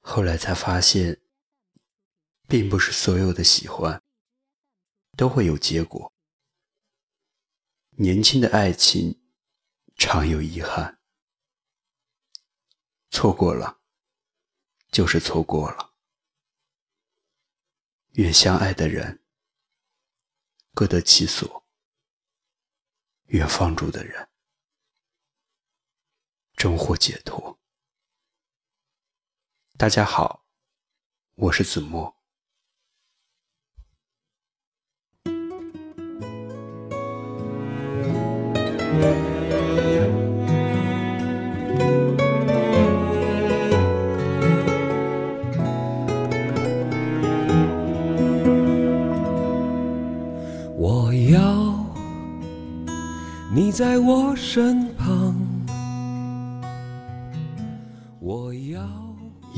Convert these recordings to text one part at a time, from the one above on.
后来才发现，并不是所有的喜欢都会有结果。年轻的爱情常有遗憾，错过了就是错过了。愿相爱的人各得其所，愿放逐的人终获解脱。大家好，我是子墨。我要你在我身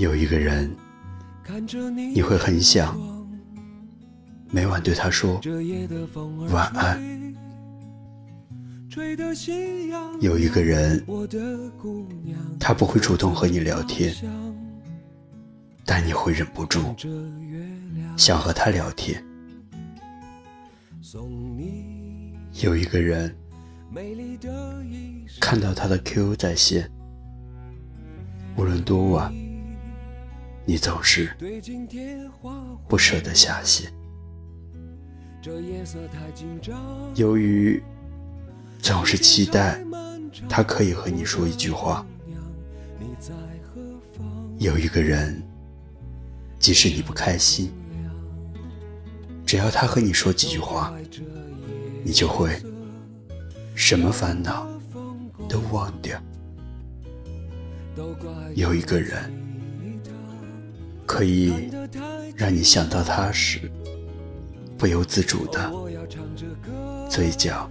有一个人，你会很想每晚对他说晚安。有一个人，他不会主动和你聊天，但你会忍不住想和他聊天。有一个人，看到他的 QQ 在线，无论多晚，你总是不舍得下线。由于总是期待他可以和你说一句话。有一个人，即使你不开心，只要他和你说几句话，你就会什么烦恼都忘掉。有一个人，可以让你想到他时，不由自主的嘴角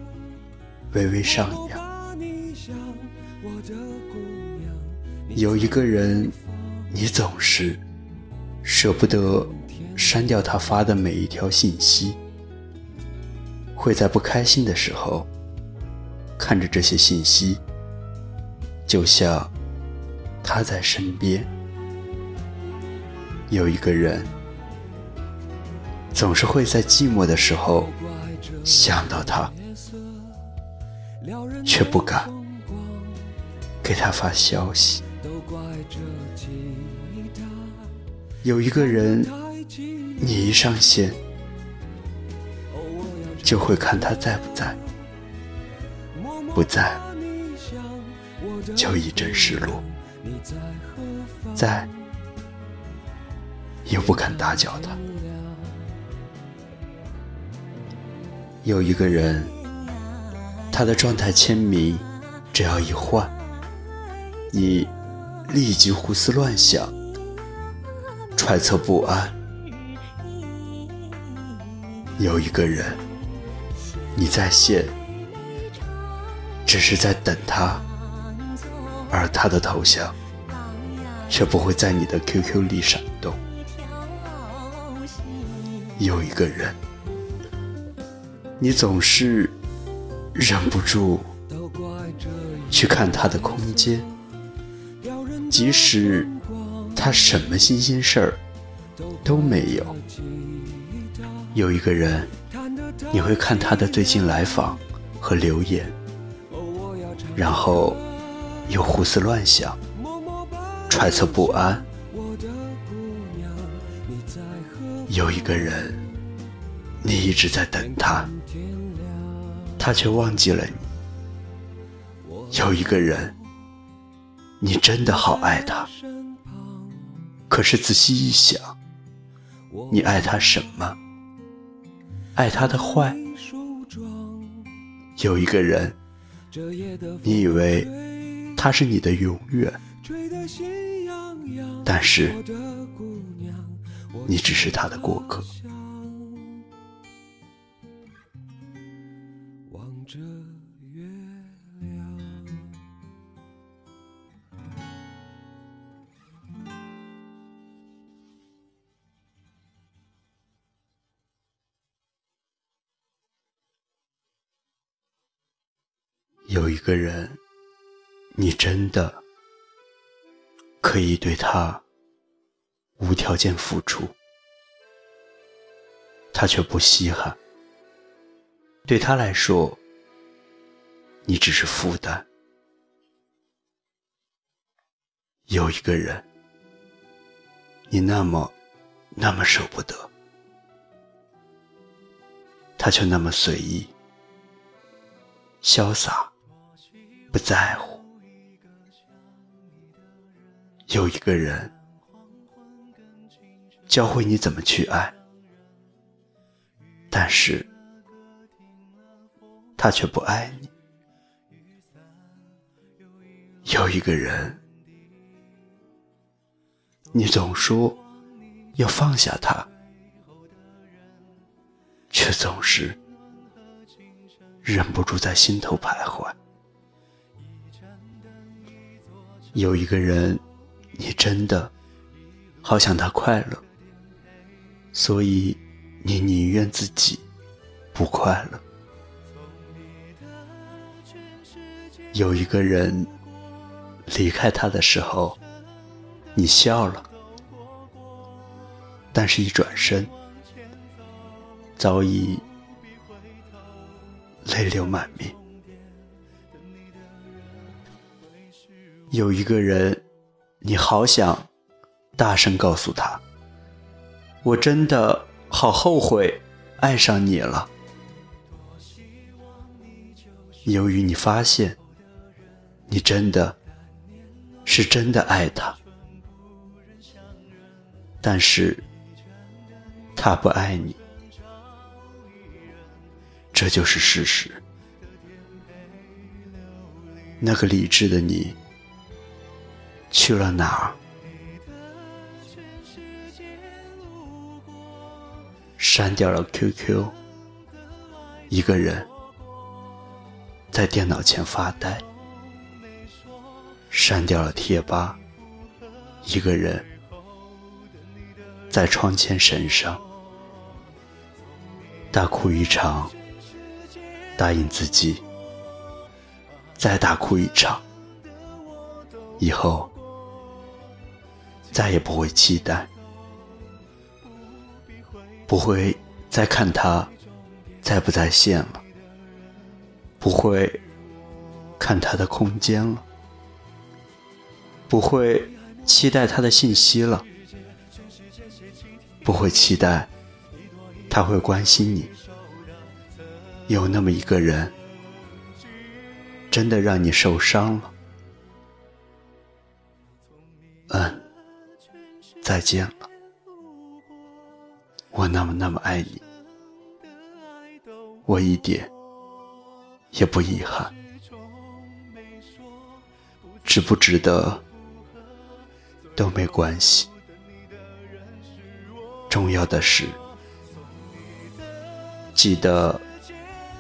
微微上扬。有一个人，你总是舍不得删掉他发的每一条信息，会在不开心的时候看着这些信息，就像他在身边。有一个人，总是会在寂寞的时候想到他，却不敢给他发消息。有一个人，你一上线就会看他在不在，不在就一阵失落，在又不敢打搅他。有一个人，他的状态签名只要一换，你立即胡思乱想，揣测不安。有一个人，你在线，只是在等他，而他的头像却不会在你的 QQ 里闪。有一个人，你总是忍不住去看他的空间，即使他什么新鲜事儿都没有。有一个人，你会看他的最近来访和留言，然后又胡思乱想，揣测不安。有一个人，你一直在等他，他却忘记了你。有一个人，你真的好爱他，可是仔细一想，你爱他什么？爱他的坏。有一个人，你以为他是你的永远，但是你只是他的过客。望着月亮有一个人，你真的可以对他无条件付出，他却不稀罕。对他来说，你只是负担。有一个人，你那么那么舍不得，他却那么随意、潇洒，不在乎。有一个人，教会你怎么去爱，但是。他却不爱你。有一个人，你总说要放下他，却总是忍不住在心头徘徊。有一个人，你真的好想他快乐，所以你宁愿自己不快乐。有一个人离开他的时候，你笑了，但是一转身，早已泪流满面。有一个人，你好想大声告诉他，我真的好后悔爱上你了。由于你发现。你真的是真的爱他，但是他不爱你，这就是事实。那个理智的你去了哪儿？删掉了 QQ，一个人在电脑前发呆。删掉了贴吧，一个人在窗前神伤，大哭一场，答应自己。再大哭一场，以后再也不会期待，不会再看他在不在线了，不会看他的空间了。不会期待他的信息了，不会期待他会关心你。有那么一个人，真的让你受伤了。嗯，再见了，我那么那么爱你，我一点也不遗憾，值不值得？都没关系，重要的是，记得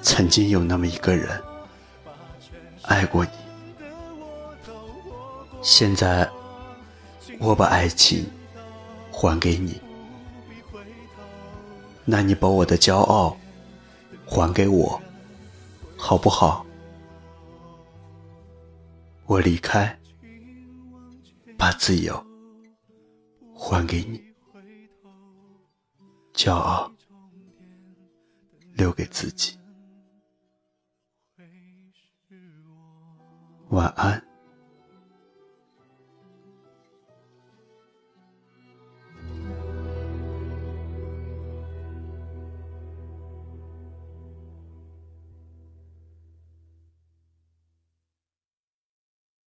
曾经有那么一个人爱过你。现在我把爱情还给你，那你把我的骄傲还给我，好不好？我离开，把自由。还给你，骄傲留给自己。晚安。